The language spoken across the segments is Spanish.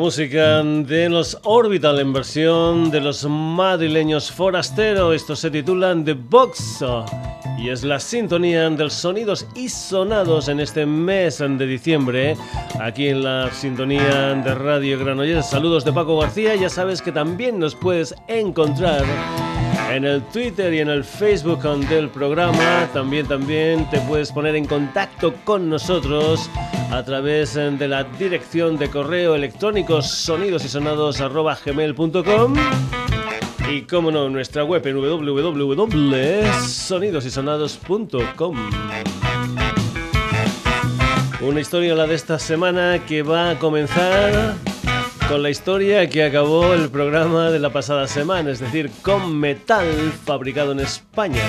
música de los Orbital en versión de los madrileños Forastero. Esto se titula The Box y es la sintonía de los sonidos y sonados en este mes de diciembre. Aquí en la sintonía de Radio Granollers. Saludos de Paco García. Ya sabes que también nos puedes encontrar en el Twitter y en el Facebook del programa. También, también te puedes poner en contacto con nosotros a través de la dirección de correo electrónico sonidosisonados.gmail.com y como no, nuestra web en www.sonidosysonados.com. Una historia la de esta semana que va a comenzar con la historia que acabó el programa de la pasada semana, es decir, con metal fabricado en España.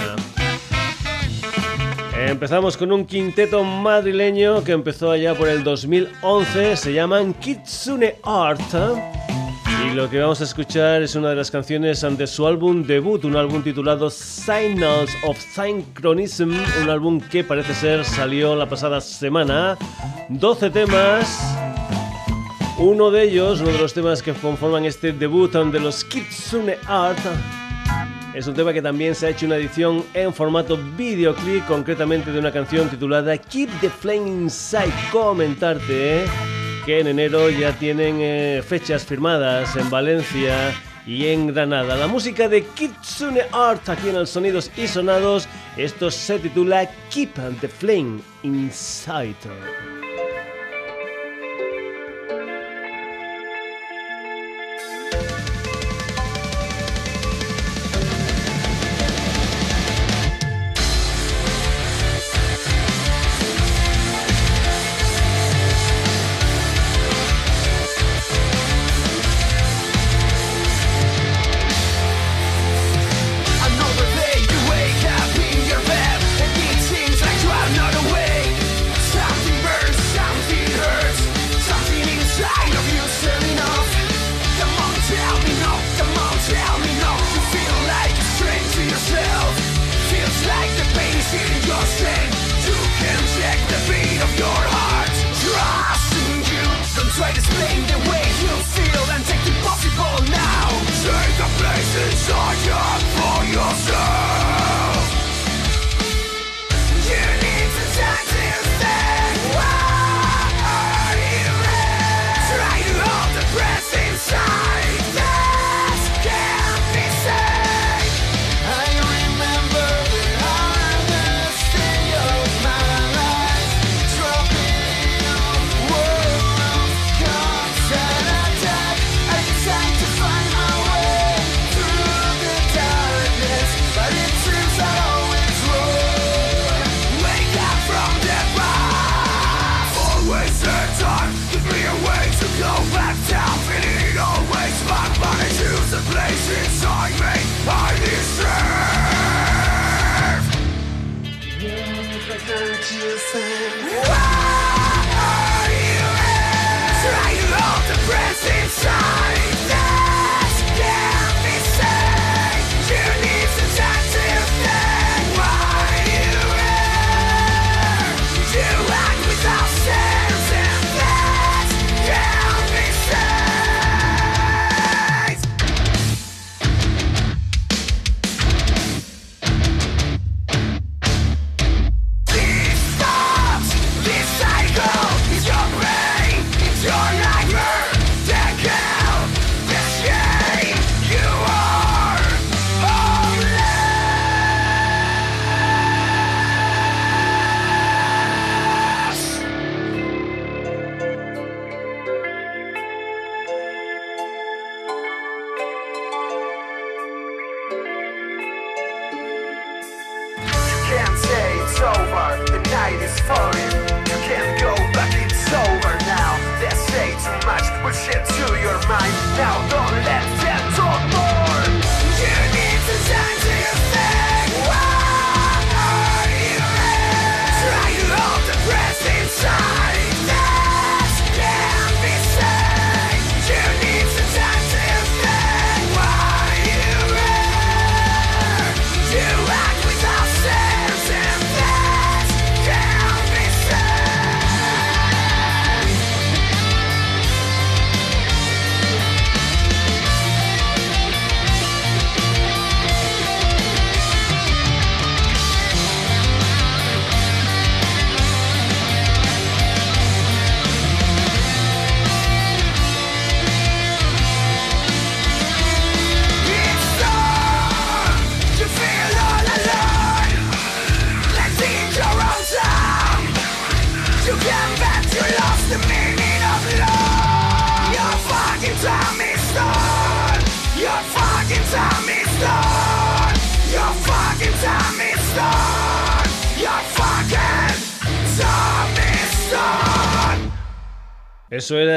Empezamos con un quinteto madrileño que empezó allá por el 2011, se llaman Kitsune Art. Y lo que vamos a escuchar es una de las canciones de su álbum debut, un álbum titulado Signals of Synchronism, un álbum que parece ser salió la pasada semana. 12 temas uno de ellos, uno de los temas que conforman este debut de los Kitsune Art, es un tema que también se ha hecho una edición en formato videoclip, concretamente de una canción titulada Keep the Flame Inside. Comentarte que en enero ya tienen eh, fechas firmadas en Valencia y en Granada. La música de Kitsune Art aquí en el Sonidos y Sonados, esto se titula Keep the Flame Inside.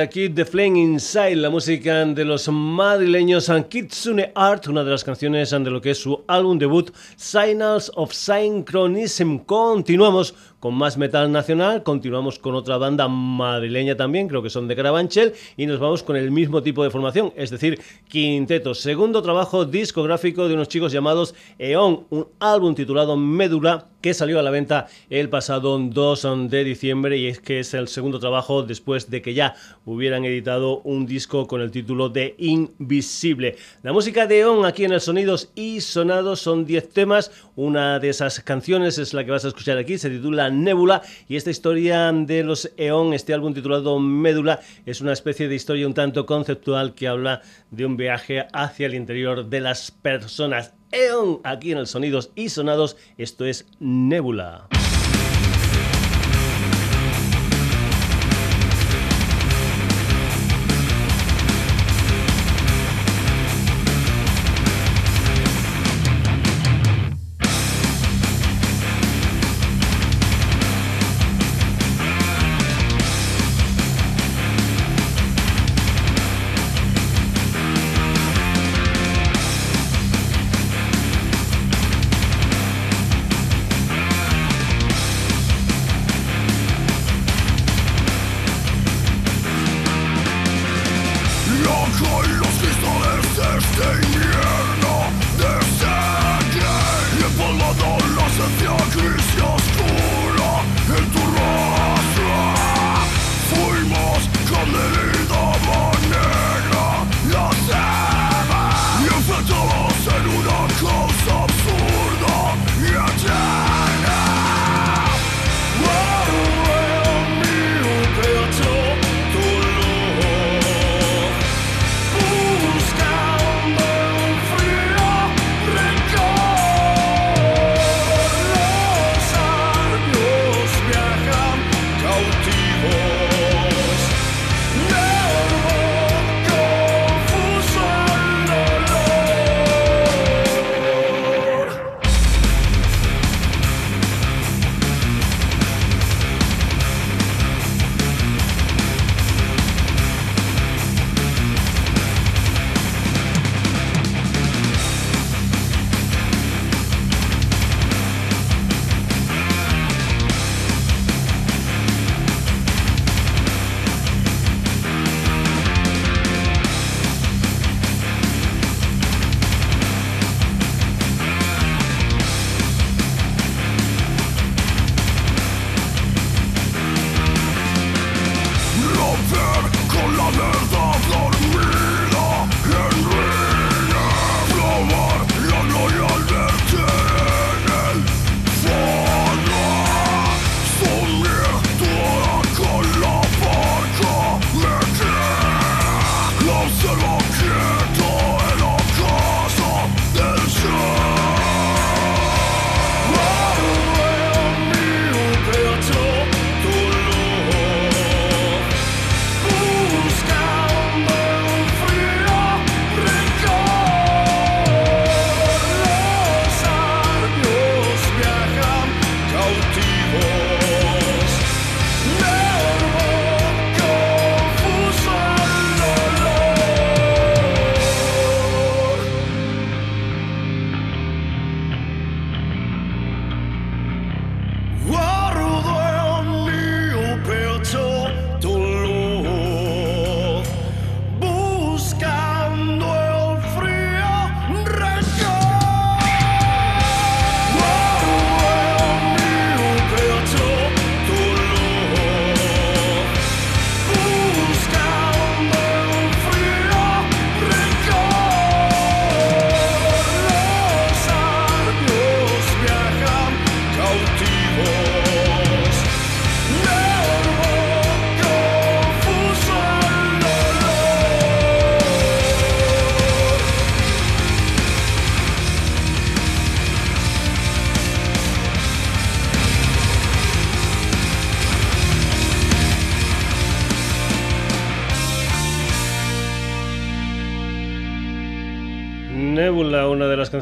Keep the Flame Inside, la música de los madrileños Kitsune Art, una de las canciones de lo que es su álbum debut Signals of Synchronism. Continuamos con más metal nacional, continuamos con otra banda madrileña también, creo que son de Carabanchel, y nos vamos con el mismo tipo de formación, es decir, quinteto. Segundo trabajo discográfico de unos chicos llamados Eon, un álbum titulado Médula que salió a la venta el pasado 2 de diciembre y es que es el segundo trabajo después de que ya hubieran editado un disco con el título de Invisible. La música de Eon aquí en el Sonidos y Sonados son 10 temas, una de esas canciones es la que vas a escuchar aquí, se titula Nebula y esta historia de los Eon, este álbum titulado Médula, es una especie de historia un tanto conceptual que habla de un viaje hacia el interior de las personas. Eon, aquí en el Sonidos y Sonados, esto es Nebula.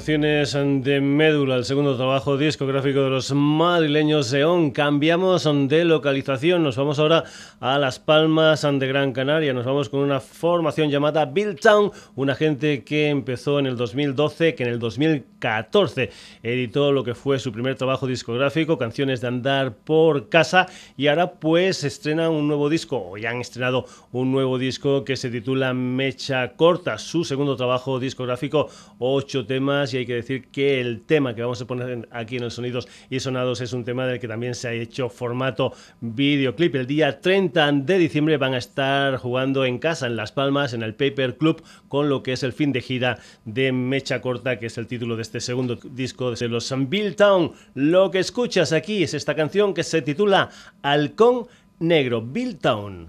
Canciones de Médula, el segundo trabajo discográfico de los madrileños Eon. Cambiamos de localización, nos vamos ahora a Las Palmas de Gran Canaria. Nos vamos con una formación llamada Bill Town, una gente que empezó en el 2012, que en el 2014 editó lo que fue su primer trabajo discográfico, Canciones de Andar por Casa, y ahora pues estrena un nuevo disco, o ya han estrenado un nuevo disco que se titula Mecha Corta, su segundo trabajo discográfico, ocho temas, y hay que decir que el tema que vamos a poner aquí en el Sonidos y Sonados es un tema del que también se ha hecho formato videoclip. El día 30 de diciembre van a estar jugando en casa, en Las Palmas, en el Paper Club, con lo que es el fin de gira de Mecha Corta, que es el título de este segundo disco de los Bill Town. Lo que escuchas aquí es esta canción que se titula Halcón Negro, Bill Town.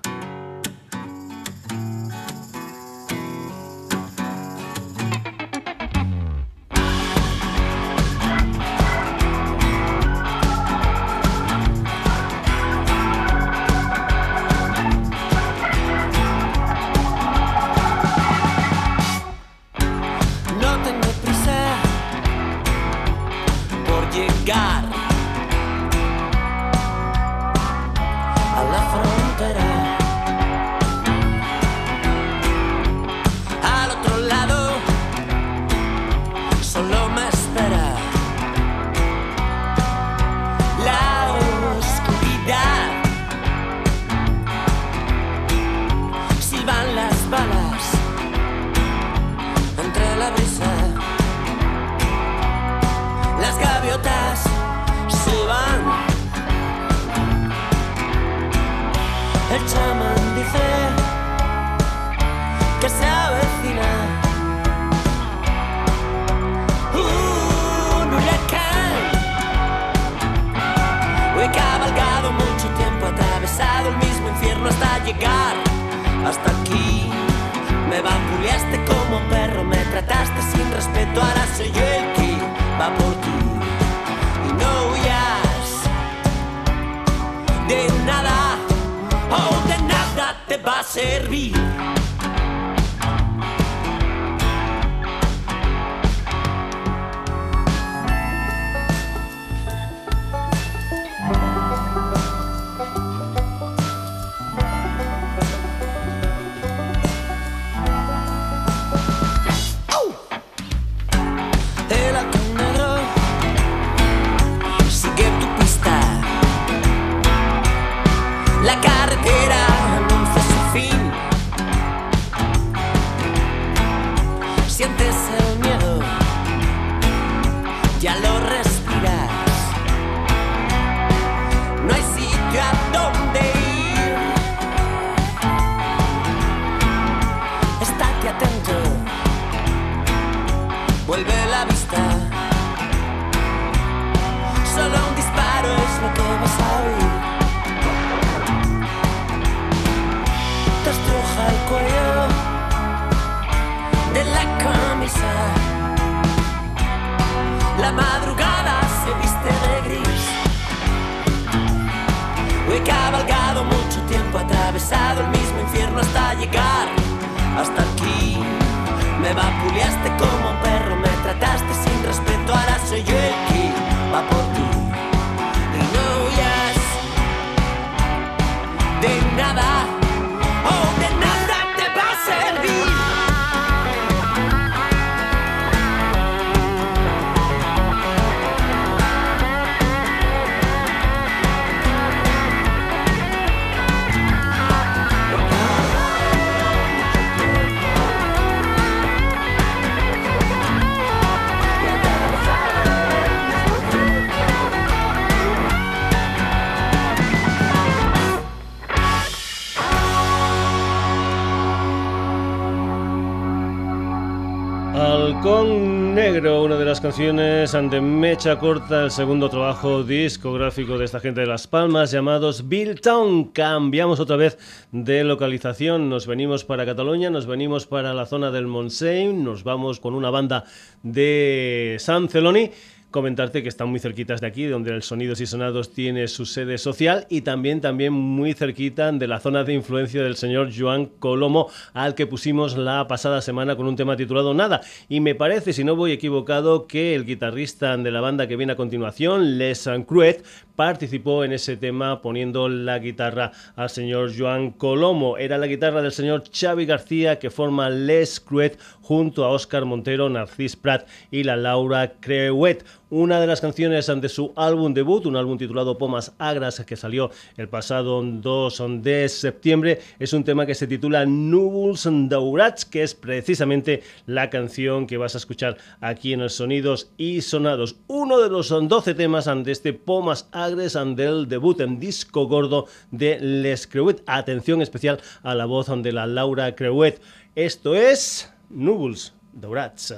Canciones Mecha Corta, el segundo trabajo discográfico de esta gente de Las Palmas llamados Bill Town. Cambiamos otra vez de localización, nos venimos para Cataluña, nos venimos para la zona del Montseny, nos vamos con una banda de San Celoni comentarte que están muy cerquitas de aquí, donde el Sonidos y Sonados tiene su sede social y también, también muy cerquita de la zona de influencia del señor Joan Colomo, al que pusimos la pasada semana con un tema titulado Nada. Y me parece, si no voy equivocado, que el guitarrista de la banda que viene a continuación, Les Cruet, participó en ese tema poniendo la guitarra al señor Joan Colomo. Era la guitarra del señor Xavi García que forma Les Cruet junto a Oscar Montero, Narcis Prat y la Laura Creuet. Una de las canciones de su álbum debut, un álbum titulado Pomas Agras que salió el pasado 2 de septiembre, es un tema que se titula Nubuls Daurats, que es precisamente la canción que vas a escuchar aquí en el Sonidos y Sonados. Uno de los 12 temas de este Pomas Agres del debut en disco gordo de Les Creuet. Atención especial a la voz de la Laura Creuet. Esto es núvols daurats.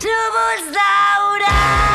Núvols daurats!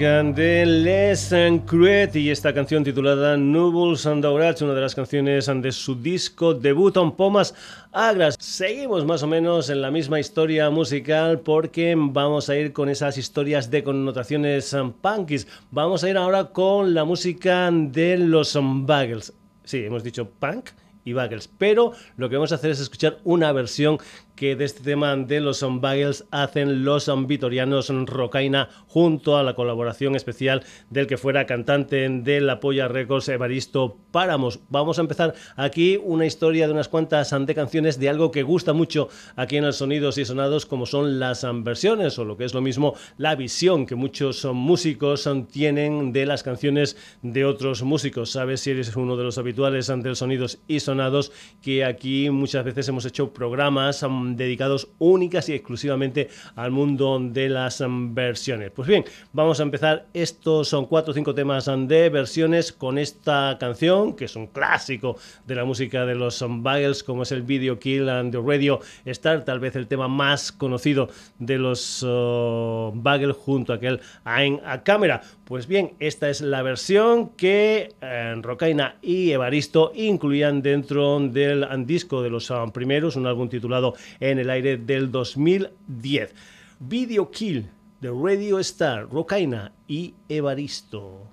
Música de Les Cruet y esta canción titulada Nubles and Daurats, una de las canciones de su disco debut en Pomas Agras. Seguimos más o menos en la misma historia musical porque vamos a ir con esas historias de connotaciones punkies. Vamos a ir ahora con la música de los Bagels. Sí, hemos dicho punk y bagels, pero lo que vamos a hacer es escuchar una versión que de este tema de los Bagels hacen los vitorianos Rocaina junto a la colaboración especial del que fuera cantante de la Polla Records Evaristo Páramos. Vamos a empezar aquí una historia de unas cuantas ante canciones de algo que gusta mucho aquí en el Sonidos y Sonados como son las versiones o lo que es lo mismo la visión que muchos músicos tienen de las canciones de otros músicos. Sabes si eres uno de los habituales ante el Sonidos y Sonados que aquí muchas veces hemos hecho programas dedicados únicas y exclusivamente al mundo de las versiones. Pues bien, vamos a empezar. Estos son cuatro o cinco temas de versiones con esta canción, que es un clásico de la música de los Bagels, como es el Video Kill and the Radio Star, tal vez el tema más conocido de los uh, junto a aquel Ain a cámara. Pues bien, esta es la versión que eh, Rocaina y Evaristo incluían dentro del disco de los ah, primeros, un álbum titulado En el aire del 2010. Video Kill de Radio Star, Rocaina y Evaristo.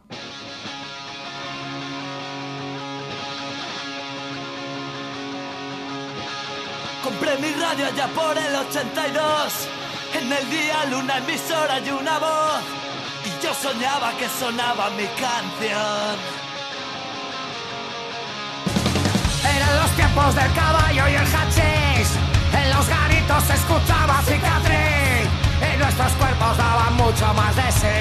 Compré mi radio allá por el 82, en el día, luna emisora y una voz. Y yo soñaba que sonaba mi canción. Eran los tiempos del caballo y el hachís. En los garitos se escuchaba cicatriz. Y nuestros cuerpos daban mucho más de sí.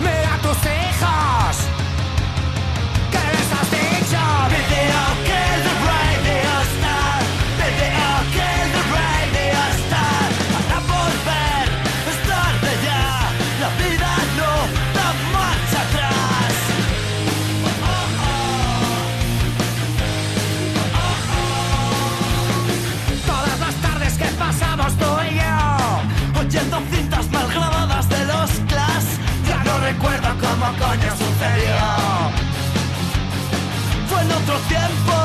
Mira tus hijos. nuestro tiempo.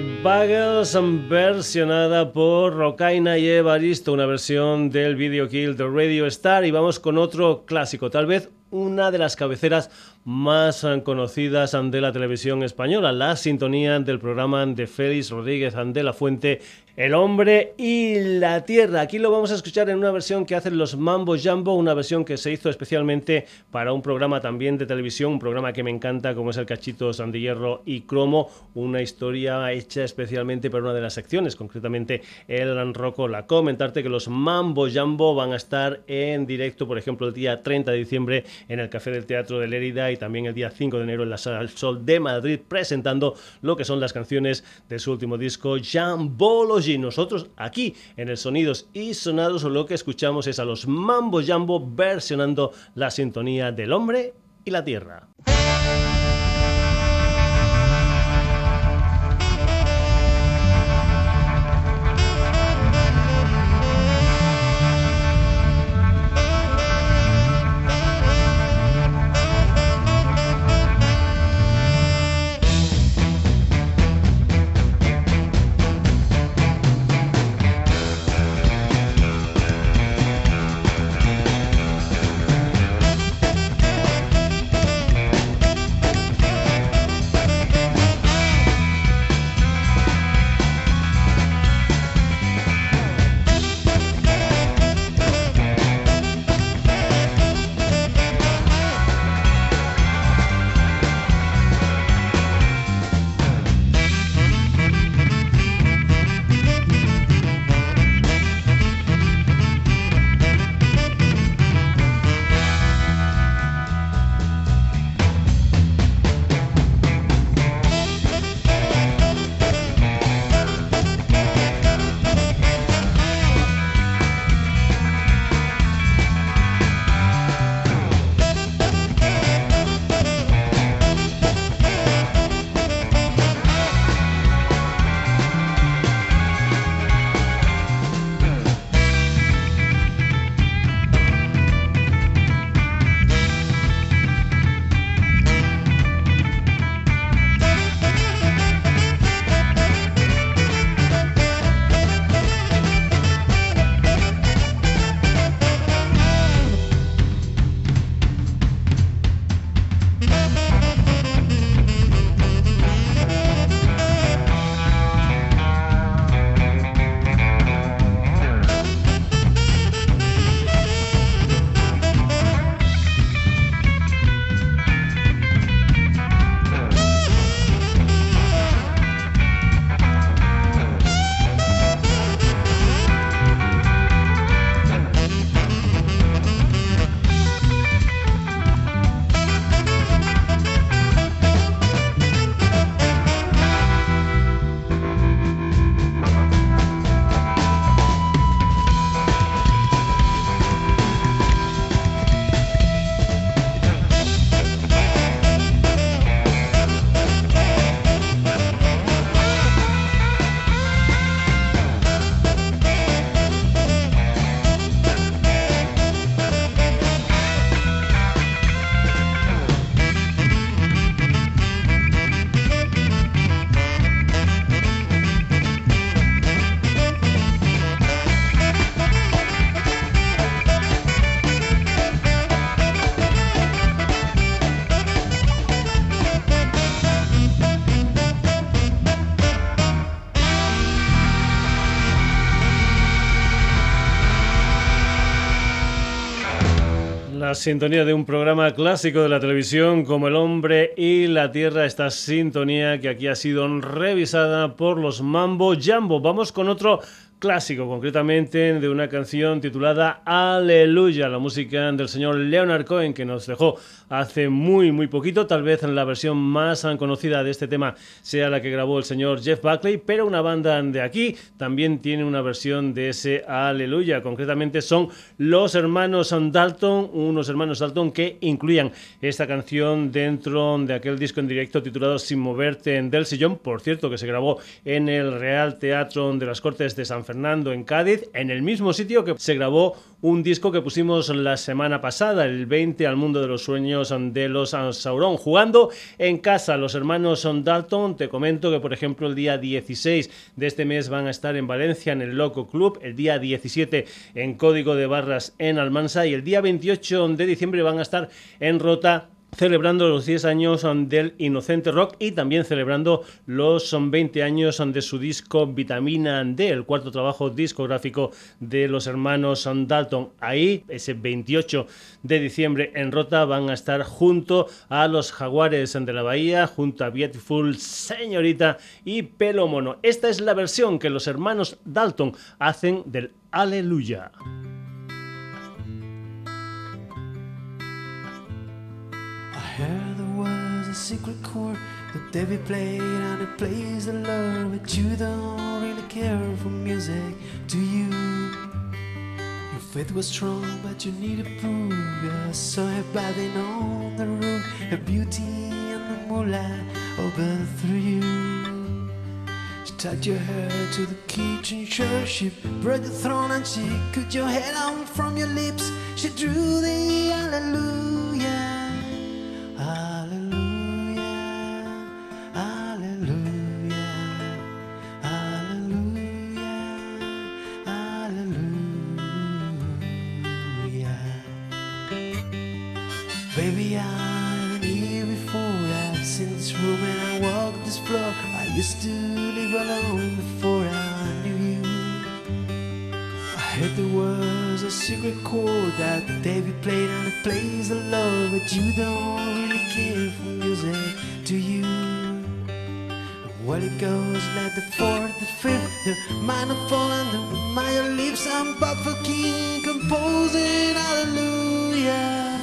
De Buggles versionada por Rocaina y Evaristo, una versión del video kill de Radio Star. Y vamos con otro clásico, tal vez una de las cabeceras más eh, conocidas de la televisión española, la sintonía del programa de Félix Rodríguez de la Fuente, El hombre y la tierra. Aquí lo vamos a escuchar en una versión que hacen los Mambo Jambo, una versión que se hizo especialmente para un programa también de televisión, un programa que me encanta como es el Cachito Sandihierro y Cromo, una historia hecha especialmente para una de las secciones, concretamente el Rocco la Comentarte que los Mambo Jambo van a estar en directo, por ejemplo, el día 30 de diciembre en el Café del Teatro de Lérida y también el día 5 de enero en la Sala del Sol de Madrid, presentando lo que son las canciones de su último disco, Jambology. Nosotros aquí en el Sonidos y Sonados lo que escuchamos es a los Mambo Jambo versionando la sintonía del hombre y la tierra. Sintonía de un programa clásico de la televisión como El hombre y la tierra, esta sintonía que aquí ha sido revisada por los Mambo Jambo. Vamos con otro clásico, concretamente de una canción titulada Aleluya, la música del señor Leonard Cohen que nos dejó hace muy muy poquito, tal vez la versión más conocida de este tema sea la que grabó el señor Jeff Buckley, pero una banda de aquí también tiene una versión de ese Aleluya, concretamente son los hermanos Dalton, unos hermanos Dalton que incluían esta canción dentro de aquel disco en directo titulado Sin moverte en del sillón, por cierto que se grabó en el Real Teatro de las Cortes de San Fernando en Cádiz, en el mismo sitio que se grabó un disco que pusimos la semana pasada, el 20 al mundo de los sueños de los Sauron, jugando en casa los hermanos Dalton. Te comento que, por ejemplo, el día 16 de este mes van a estar en Valencia en el Loco Club, el día 17 en Código de Barras en Almansa y el día 28 de diciembre van a estar en Rota celebrando los 10 años del Inocente Rock y también celebrando los 20 años de su disco Vitamina D, el cuarto trabajo discográfico de los hermanos Dalton. Ahí, ese 28 de diciembre en Rota, van a estar junto a los Jaguares de la Bahía, junto a Beautiful Señorita y Pelo Mono. Esta es la versión que los hermanos Dalton hacen del Aleluya. There was a secret chord that David played and it plays the Lord, but you don't really care for music, do you? Your faith was strong, but you needed proof. You saw her bathing on the roof, her beauty and the moonlight through you. She tied your hair to the kitchen chair. She brought the throne and she cut your head out from your lips. She drew the. Hallelujah, used to live alone before I knew you. I heard there was a secret chord that David played and it plays the love, but you don't really care for music, do you? Well, it goes like the fourth, the fifth, the minor fall, and the minor leaves. I'm but for king composing. Hallelujah,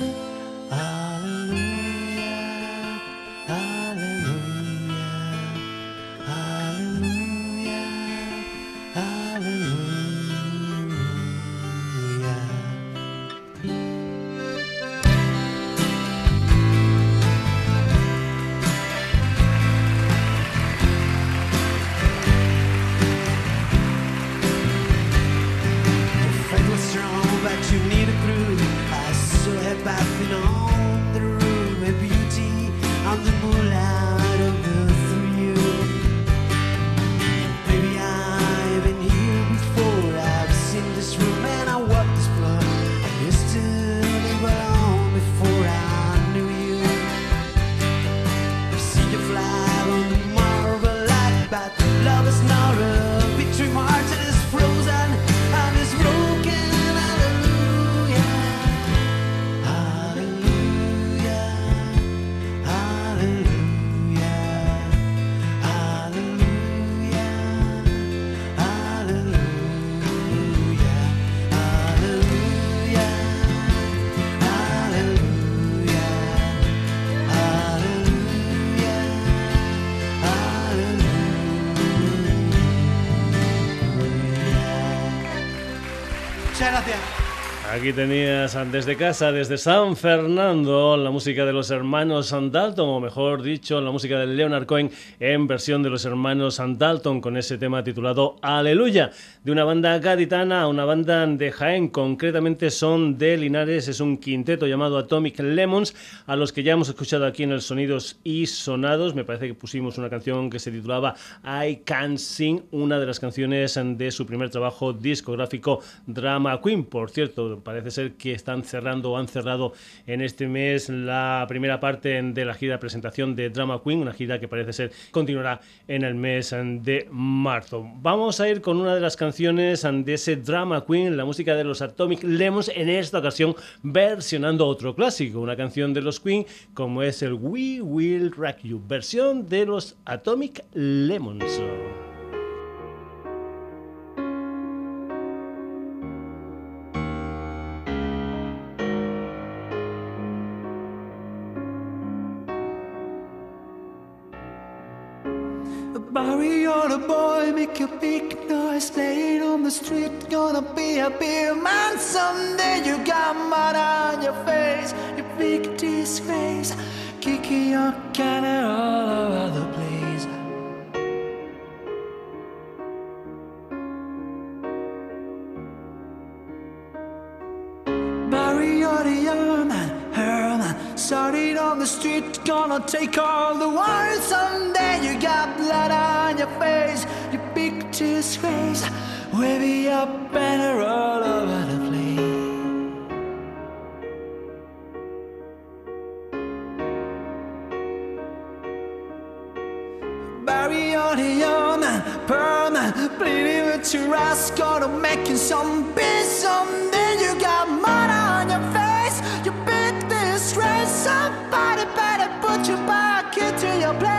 Aquí tenías desde casa, desde San Fernando, la música de los hermanos Dalton, o mejor dicho, la música de Leonard Cohen en versión de los hermanos Dalton, con ese tema titulado Aleluya, de una banda gaditana a una banda de Jaén, concretamente son de Linares, es un quinteto llamado Atomic Lemons, a los que ya hemos escuchado aquí en el Sonidos y Sonados, me parece que pusimos una canción que se titulaba I Can Sing, una de las canciones de su primer trabajo discográfico Drama Queen, por cierto, parece ser que están cerrando o han cerrado en este mes la primera parte de la gira de presentación de Drama Queen, una gira que parece ser continuará en el mes de marzo. Vamos a ir con una de las canciones de ese Drama Queen, la música de los Atomic Lemons, en esta ocasión versionando otro clásico, una canción de los Queen como es el We Will Rock You, versión de los Atomic Lemons. The boy, make a big noise, playing on the street. Gonna be a beer man someday. You got mud on your face, you big disgrace, kicking your can all over the place. Started on the street, gonna take all the world someday. You got blood on your face, you big disgrace, waving your banner all over the place. Barry on the young man, bleeding with your ass, gonna make you some peace your place.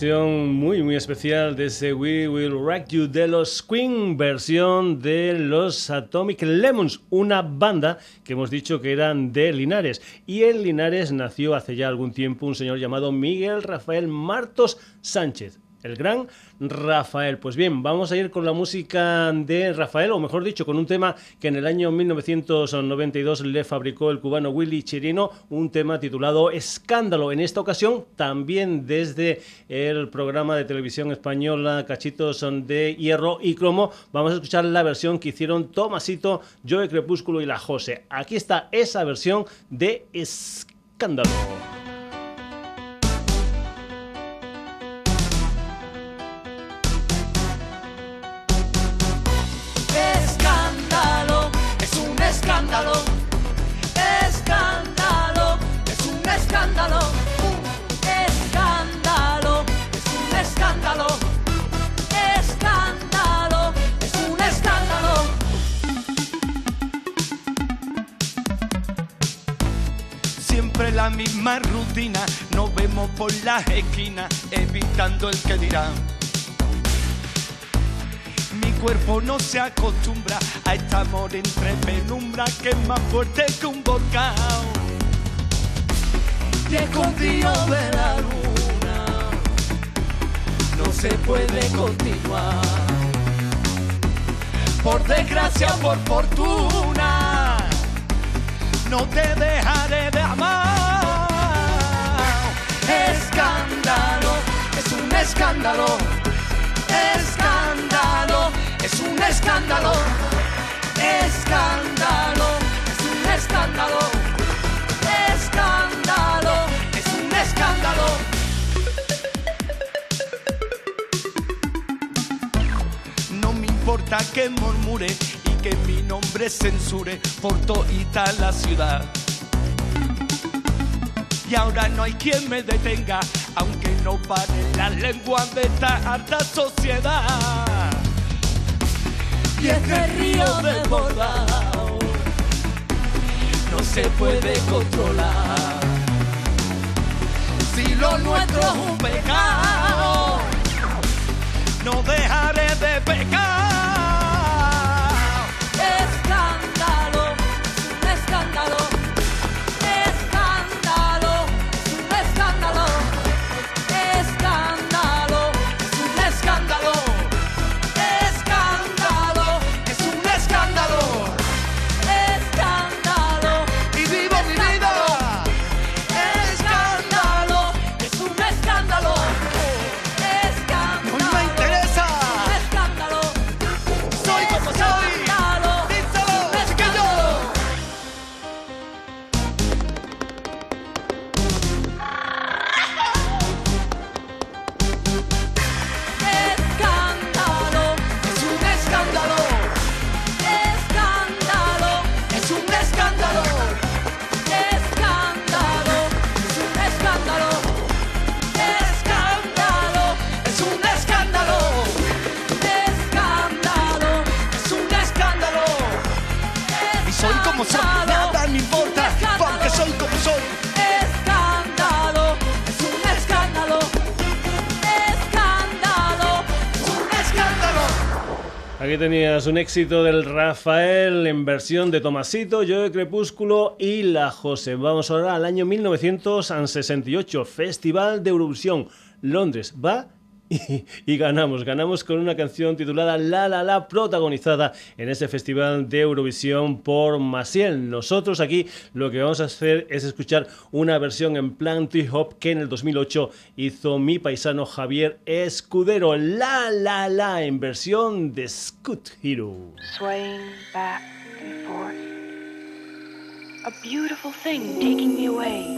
Versión muy muy especial de ese We Will Rock You de los Queen, versión de los Atomic Lemons, una banda que hemos dicho que eran de Linares. Y en Linares nació hace ya algún tiempo un señor llamado Miguel Rafael Martos Sánchez. El gran Rafael. Pues bien, vamos a ir con la música de Rafael, o mejor dicho, con un tema que en el año 1992 le fabricó el cubano Willy Chirino, un tema titulado Escándalo. En esta ocasión, también desde el programa de televisión española Cachitos de Hierro y Cromo, vamos a escuchar la versión que hicieron Tomasito, Joe Crepúsculo y la Jose. Aquí está esa versión de Escándalo. Escándalo, por las esquinas, evitando el que dirán. Mi cuerpo no se acostumbra a este amor entre penumbra que es más fuerte que un volcán. Y escondido de la luna, no se puede continuar. Por desgracia, por fortuna, no te dejaré de amar. Escándalo, es un escándalo. Escándalo, es un escándalo. Escándalo, es un escándalo. Escándalo, es un escándalo. No me importa que murmure y que mi nombre censure por toda la ciudad y ahora no hay quien me detenga, aunque no pare la lengua de esta alta sociedad. Y este río desbordado no se puede controlar. Si lo nuestro es un pecado, no dejaré de pecar. Un éxito del Rafael en versión de Tomasito, Yo de Crepúsculo y La José. Vamos ahora al año 1968, Festival de Eurovisión, Londres. Va y, y ganamos, ganamos con una canción titulada La La La, protagonizada en ese festival de Eurovisión por Maciel. Nosotros aquí lo que vamos a hacer es escuchar una versión en plan hop que en el 2008 hizo mi paisano Javier Escudero. La La La en versión de Scoot Hero. swaying back and forth. A beautiful thing taking me away.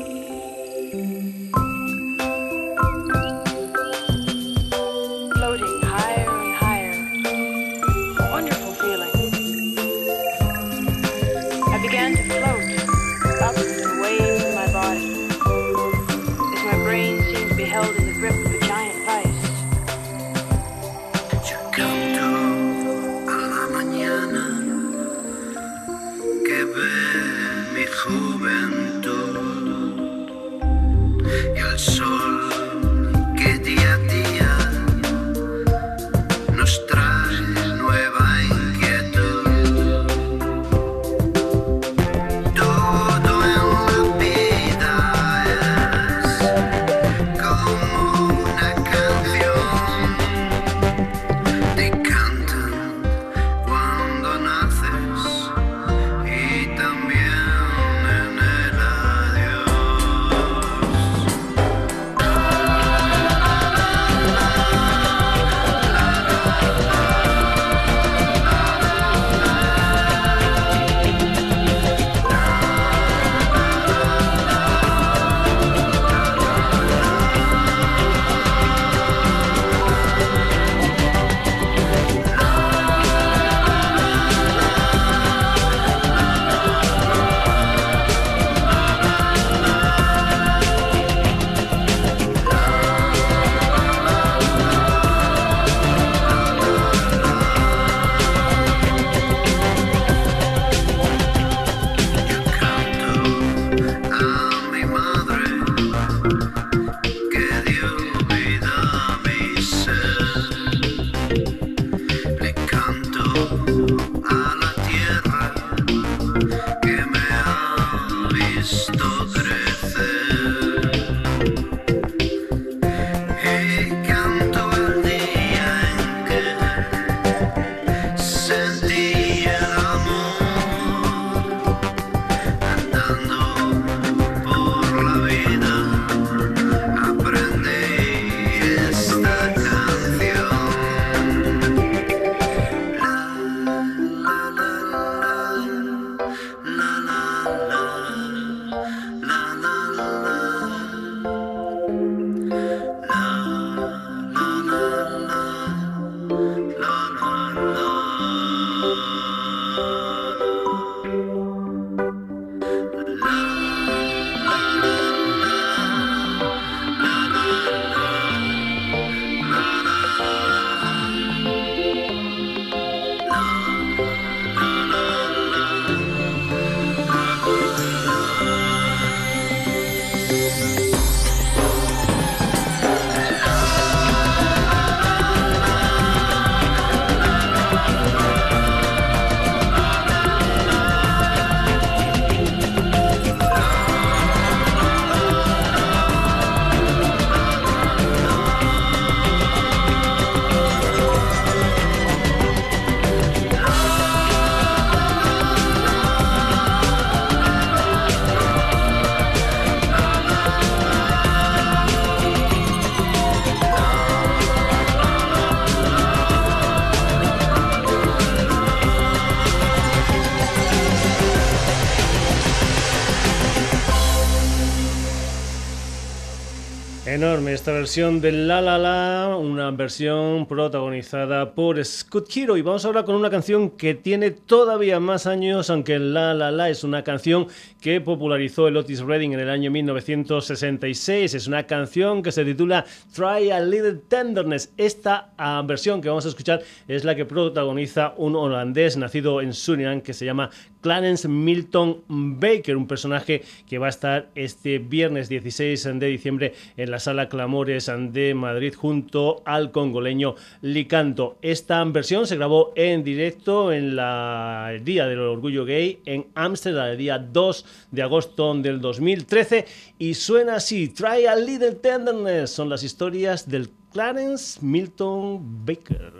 Esta versión de La La La, una versión protagonizada por Scott Hero. Y vamos ahora con una canción que tiene todavía más años, aunque La La La es una canción que popularizó el Otis Redding en el año 1966. Es una canción que se titula Try a Little Tenderness. Esta ah, versión que vamos a escuchar es la que protagoniza un holandés nacido en Surinam que se llama Clarence Milton Baker, un personaje que va a estar este viernes 16 de diciembre en la sala Clamores de Madrid junto al congoleño Licanto. Esta versión se grabó en directo en la, el Día del Orgullo Gay en Ámsterdam, el día 2 de agosto del 2013, y suena así: Try a Little Tenderness. Son las historias del Clarence Milton Baker.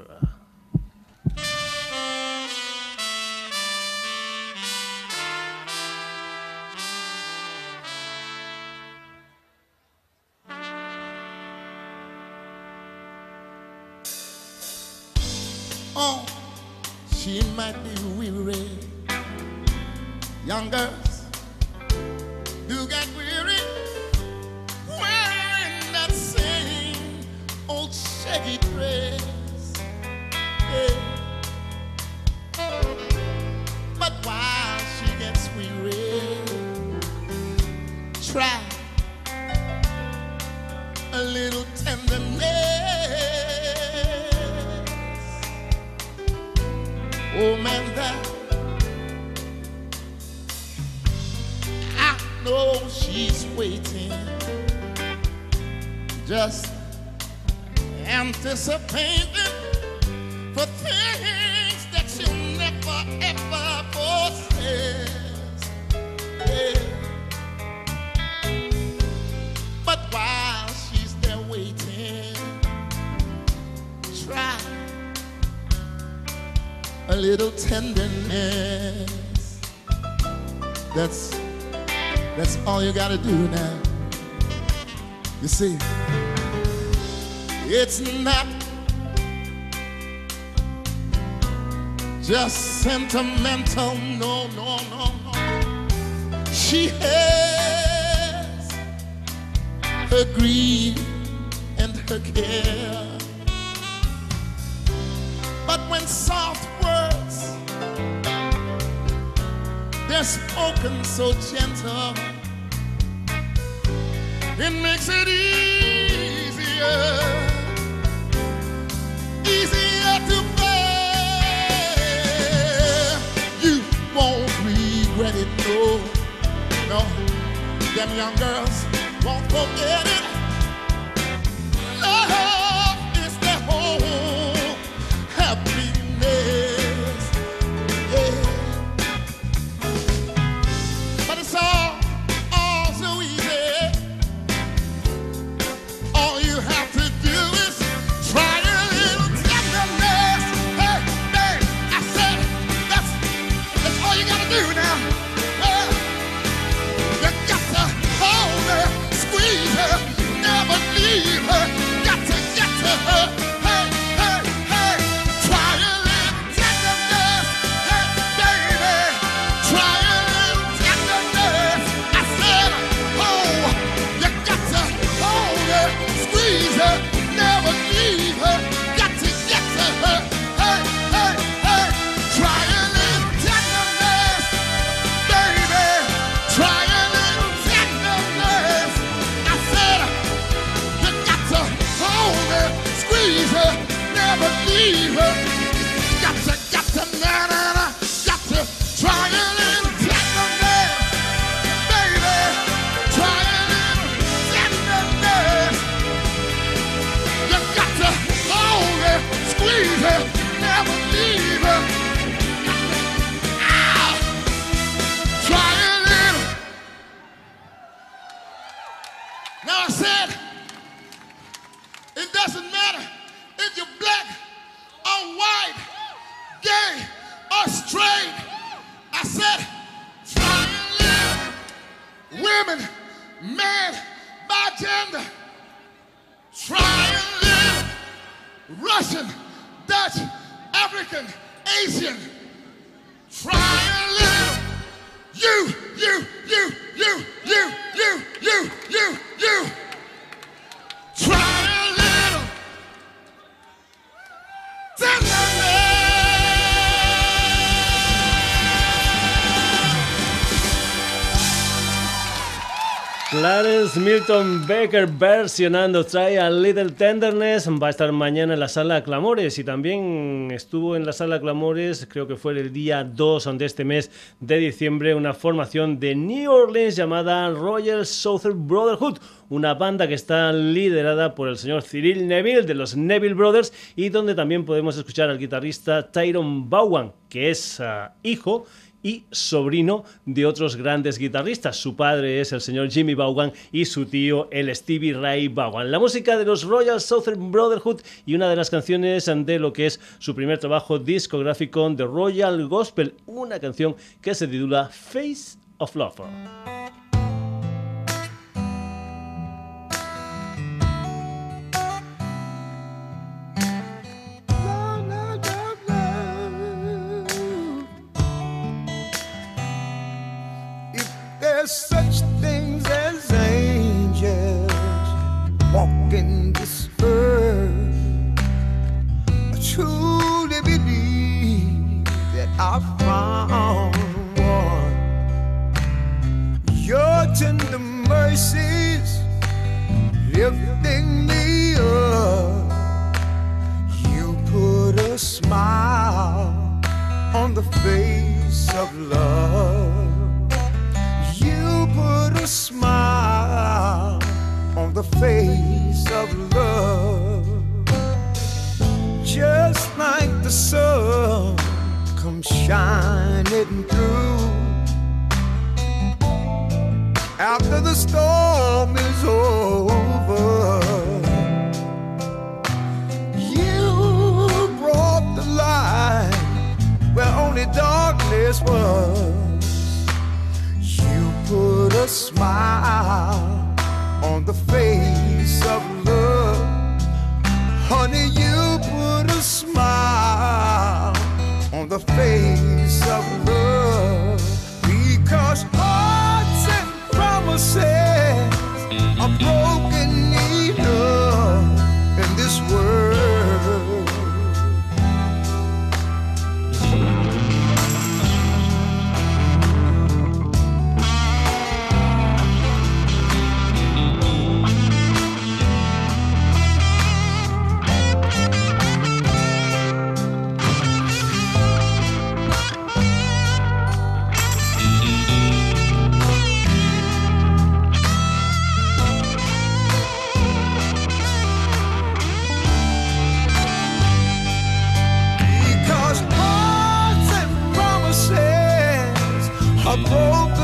might be weary. Young girls, do get weary. It's not just sentimental, no, no, no, no. She has her grief and her care. But when soft words, they're spoken so gentle. It makes it easier. Easier to bear. You won't regret it, no. No. Them young girls won't forget it. Versionando Try a Little Tenderness. Va a estar mañana en la sala Clamores y también estuvo en la sala Clamores, creo que fue el día 2 de este mes de diciembre, una formación de New Orleans llamada Royal Southern Brotherhood, una banda que está liderada por el señor Cyril Neville de los Neville Brothers y donde también podemos escuchar al guitarrista Tyrone Bowen, que es ah, hijo y sobrino de otros grandes guitarristas. Su padre es el señor Jimmy Vaughan y su tío el Stevie Ray Vaughan. La música de los Royal Southern Brotherhood y una de las canciones de lo que es su primer trabajo discográfico The Royal Gospel, una canción que se titula Face of Love.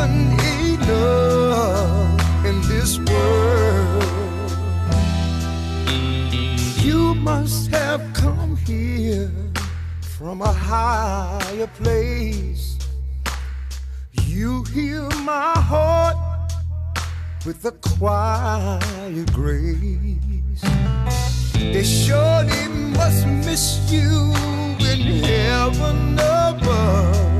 Enough in this world. You must have come here from a higher place. You heal my heart with a quiet grace. They surely must miss you in heaven above.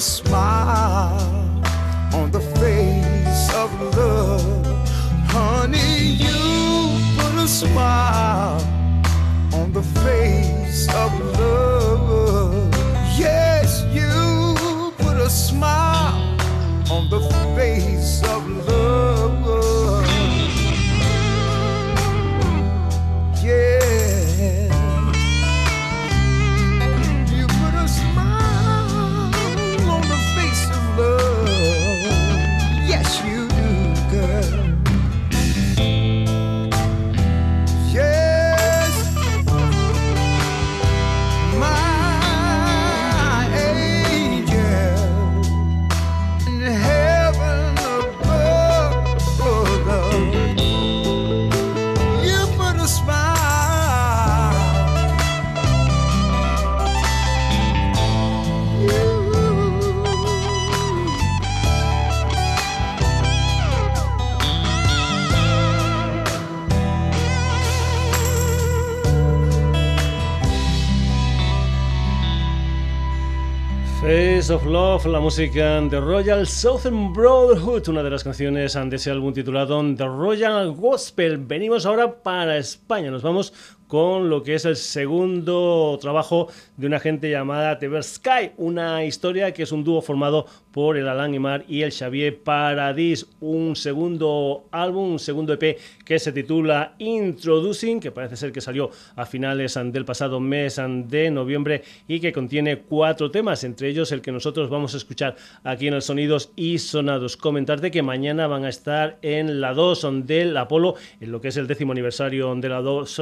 A smile on the face of love. Honey, you put a smile on the face of love. Yes, you put a smile on the face of love. Of Love, la música de Royal Southern Brotherhood, una de las canciones de ese álbum titulado The Royal Gospel. Venimos ahora para España, nos vamos con lo que es el segundo trabajo de una gente llamada Tever Sky, una historia que es un dúo formado por el Alan Imar y el Xavier Paradis, un segundo álbum, un segundo EP que se titula Introducing, que parece ser que salió a finales del pasado mes de noviembre y que contiene cuatro temas, entre ellos el que nosotros vamos a escuchar aquí en el Sonidos y Sonados. Comentarte que mañana van a estar en la 2 del Apolo, en lo que es el décimo aniversario de la 2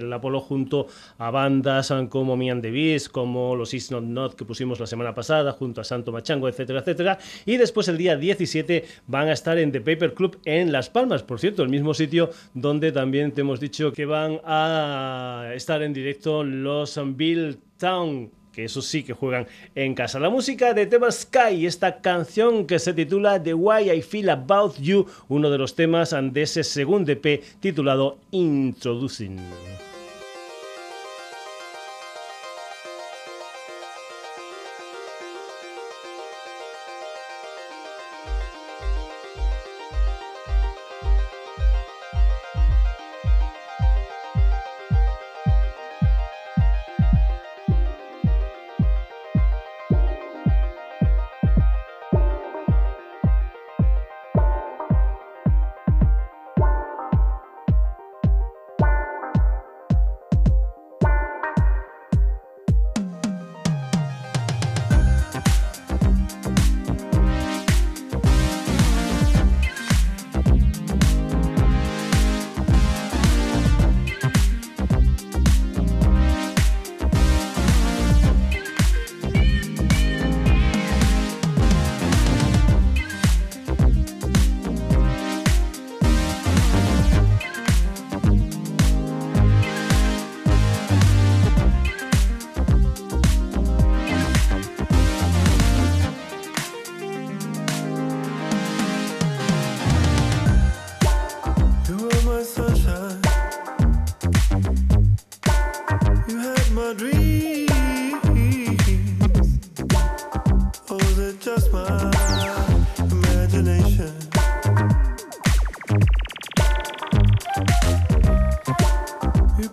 del Apolo, junto a bandas como Me and the como los Is Not Not que pusimos la semana pasada, junto a Santo Machango, etcétera, etcétera. Y después el día 17 van a estar en The Paper Club en Las Palmas, por cierto, el mismo sitio donde también te hemos dicho que van a estar en directo los Bill Town que eso sí que juegan en casa. La música de Tema Sky, esta canción que se titula The Why I Feel About You, uno de los temas de ese segundo EP titulado Introducing.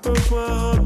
pourquoi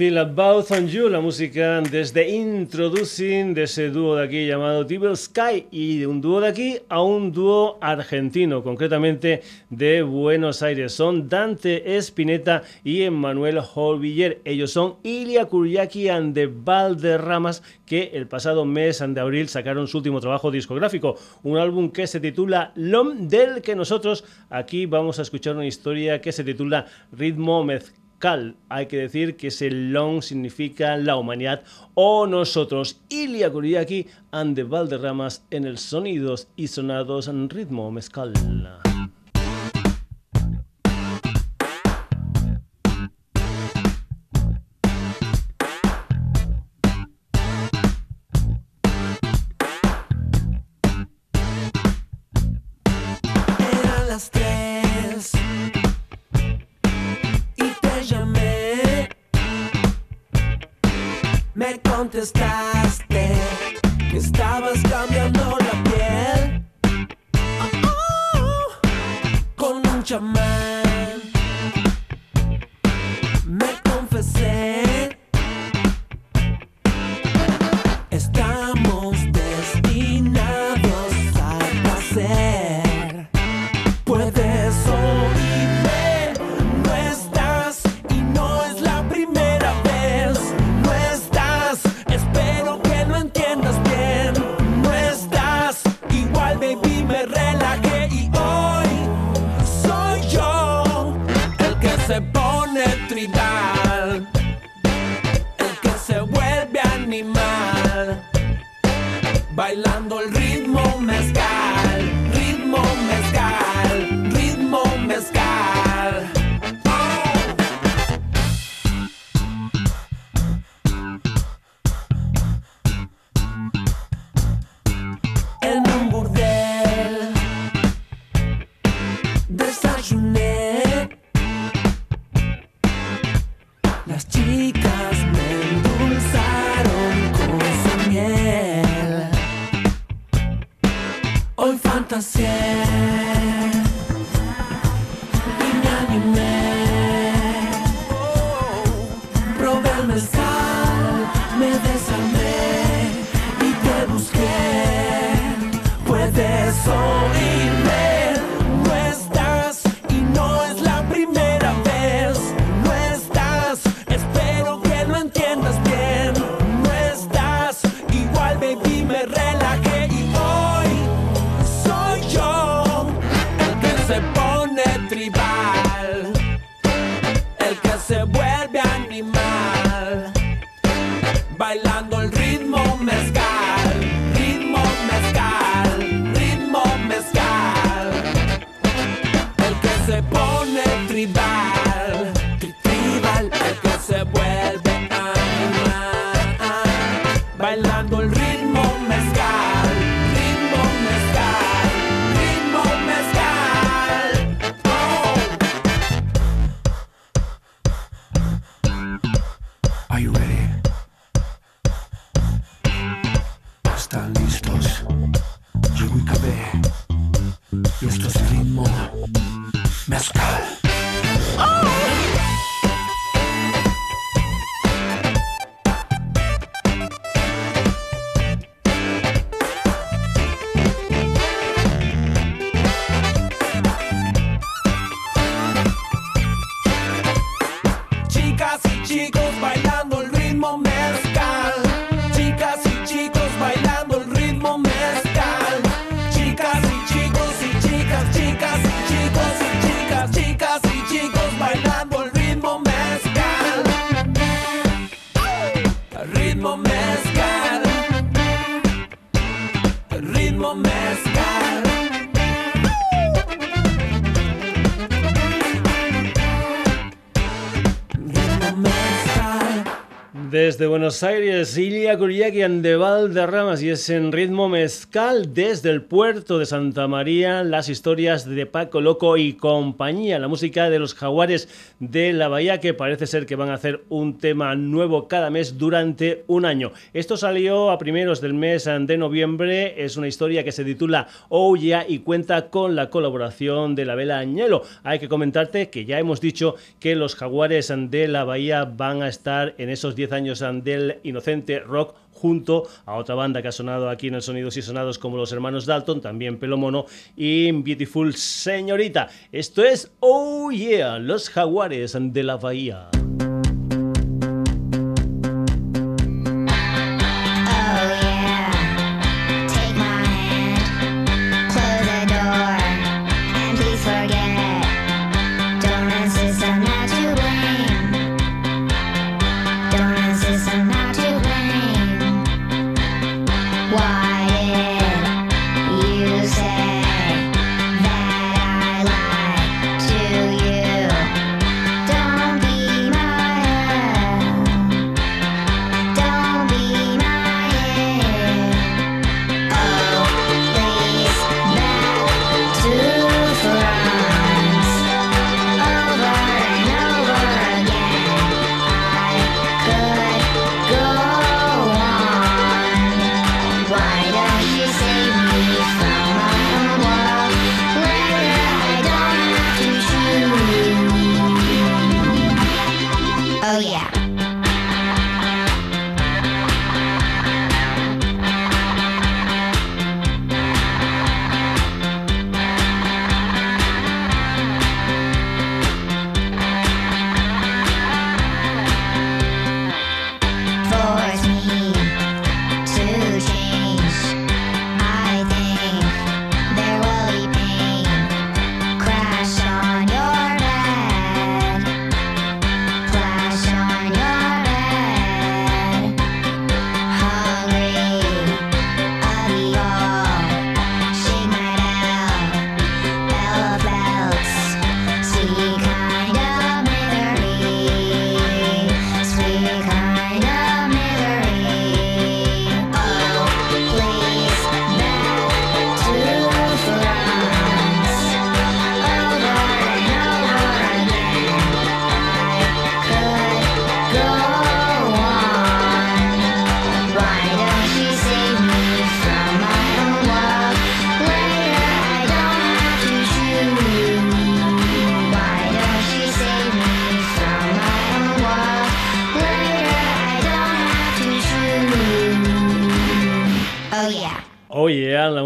Feel About on You, la música desde Introducing, de ese dúo de aquí llamado Tibble Sky, y de un dúo de aquí a un dúo argentino, concretamente de Buenos Aires. Son Dante Espineta y Emmanuel Holviller. Ellos son Ilia Kuriaki and the Valderramas, que el pasado mes de abril sacaron su último trabajo discográfico, un álbum que se titula LOM, del que nosotros aquí vamos a escuchar una historia que se titula Ritmo Mezclado Cal, hay que decir que ese long significa la humanidad o nosotros. Ilia Kuriaki and the Valderramas en el Sonidos y Sonados en Ritmo Mezcal. Buenos Aires, Ilia Kuriakian de Valderramas y es en ritmo mezcal desde el puerto de Santa María, las historias de Paco Loco y compañía, la música de los jaguares de la bahía que parece ser que van a hacer un tema nuevo cada mes durante un año. Esto salió a primeros del mes de noviembre, es una historia que se titula Yeah y cuenta con la colaboración de la Vela Añelo. Hay que comentarte que ya hemos dicho que los jaguares de la bahía van a estar en esos 10 años inocente rock junto a otra banda que ha sonado aquí en el Sonidos y Sonados como los hermanos Dalton, también Pelo Mono y Beautiful Señorita. Esto es Oh Yeah, los jaguares de la bahía.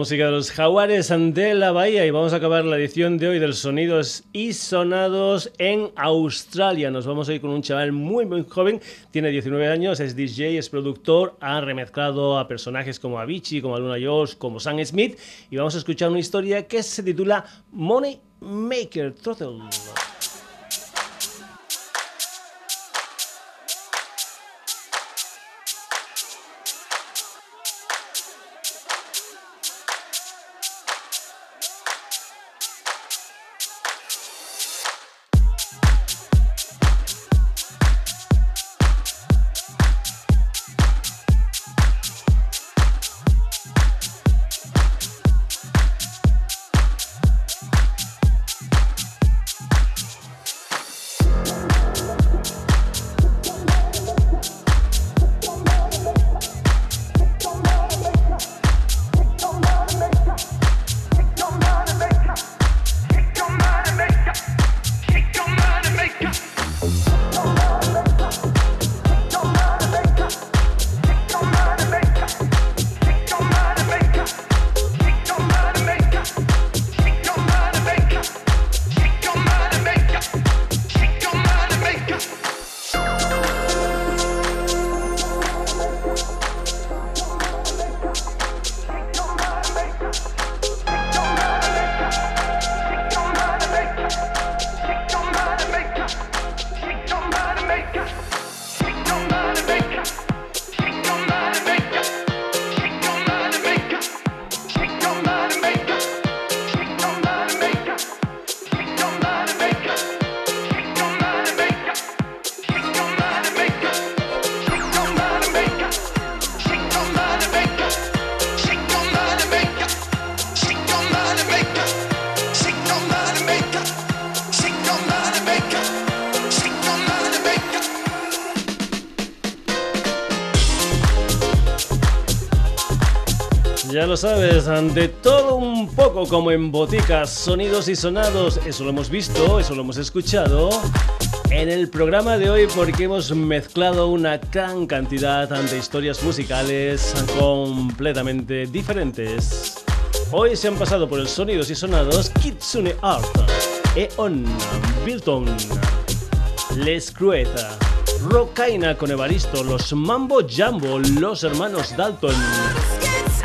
Música de los jaguares de la bahía y vamos a acabar la edición de hoy del Sonidos y Sonados en Australia. Nos vamos a ir con un chaval muy muy joven, tiene 19 años, es DJ, es productor, ha remezclado a personajes como Avicii, como Luna George, como Sam Smith y vamos a escuchar una historia que se titula Money Maker Throttle. Sabes, de todo un poco como en boticas, sonidos y sonados, eso lo hemos visto, eso lo hemos escuchado en el programa de hoy porque hemos mezclado una gran cantidad de historias musicales completamente diferentes. Hoy se han pasado por el sonidos y sonados Kitsune Art, Eon, Bilton, Les Crueta, Rocaina con Evaristo, los Mambo Jambo, los hermanos Dalton,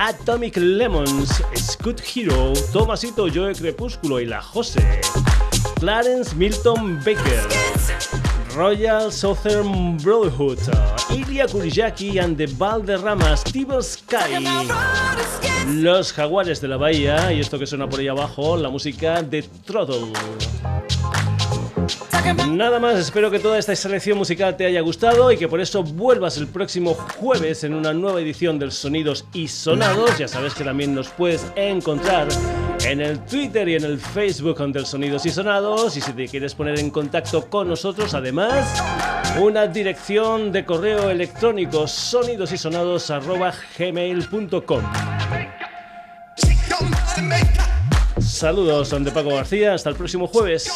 Atomic Lemons, Scoot Hero, Tomasito Joe Crepúsculo y la Jose, Clarence Milton Baker, Royal Southern Brotherhood, Ilya Kurijaki and the Valderramas, Tibble Sky, Los Jaguares de la Bahía y esto que suena por ahí abajo, la música de Throttle. Nada más, espero que toda esta selección musical te haya gustado y que por eso vuelvas el próximo jueves en una nueva edición del Sonidos y Sonados. Ya sabes que también nos puedes encontrar en el Twitter y en el Facebook del Sonidos y Sonados. Y si te quieres poner en contacto con nosotros, además, una dirección de correo electrónico sonidosysonados.gmail.com Saludos, son de Paco García. Hasta el próximo jueves.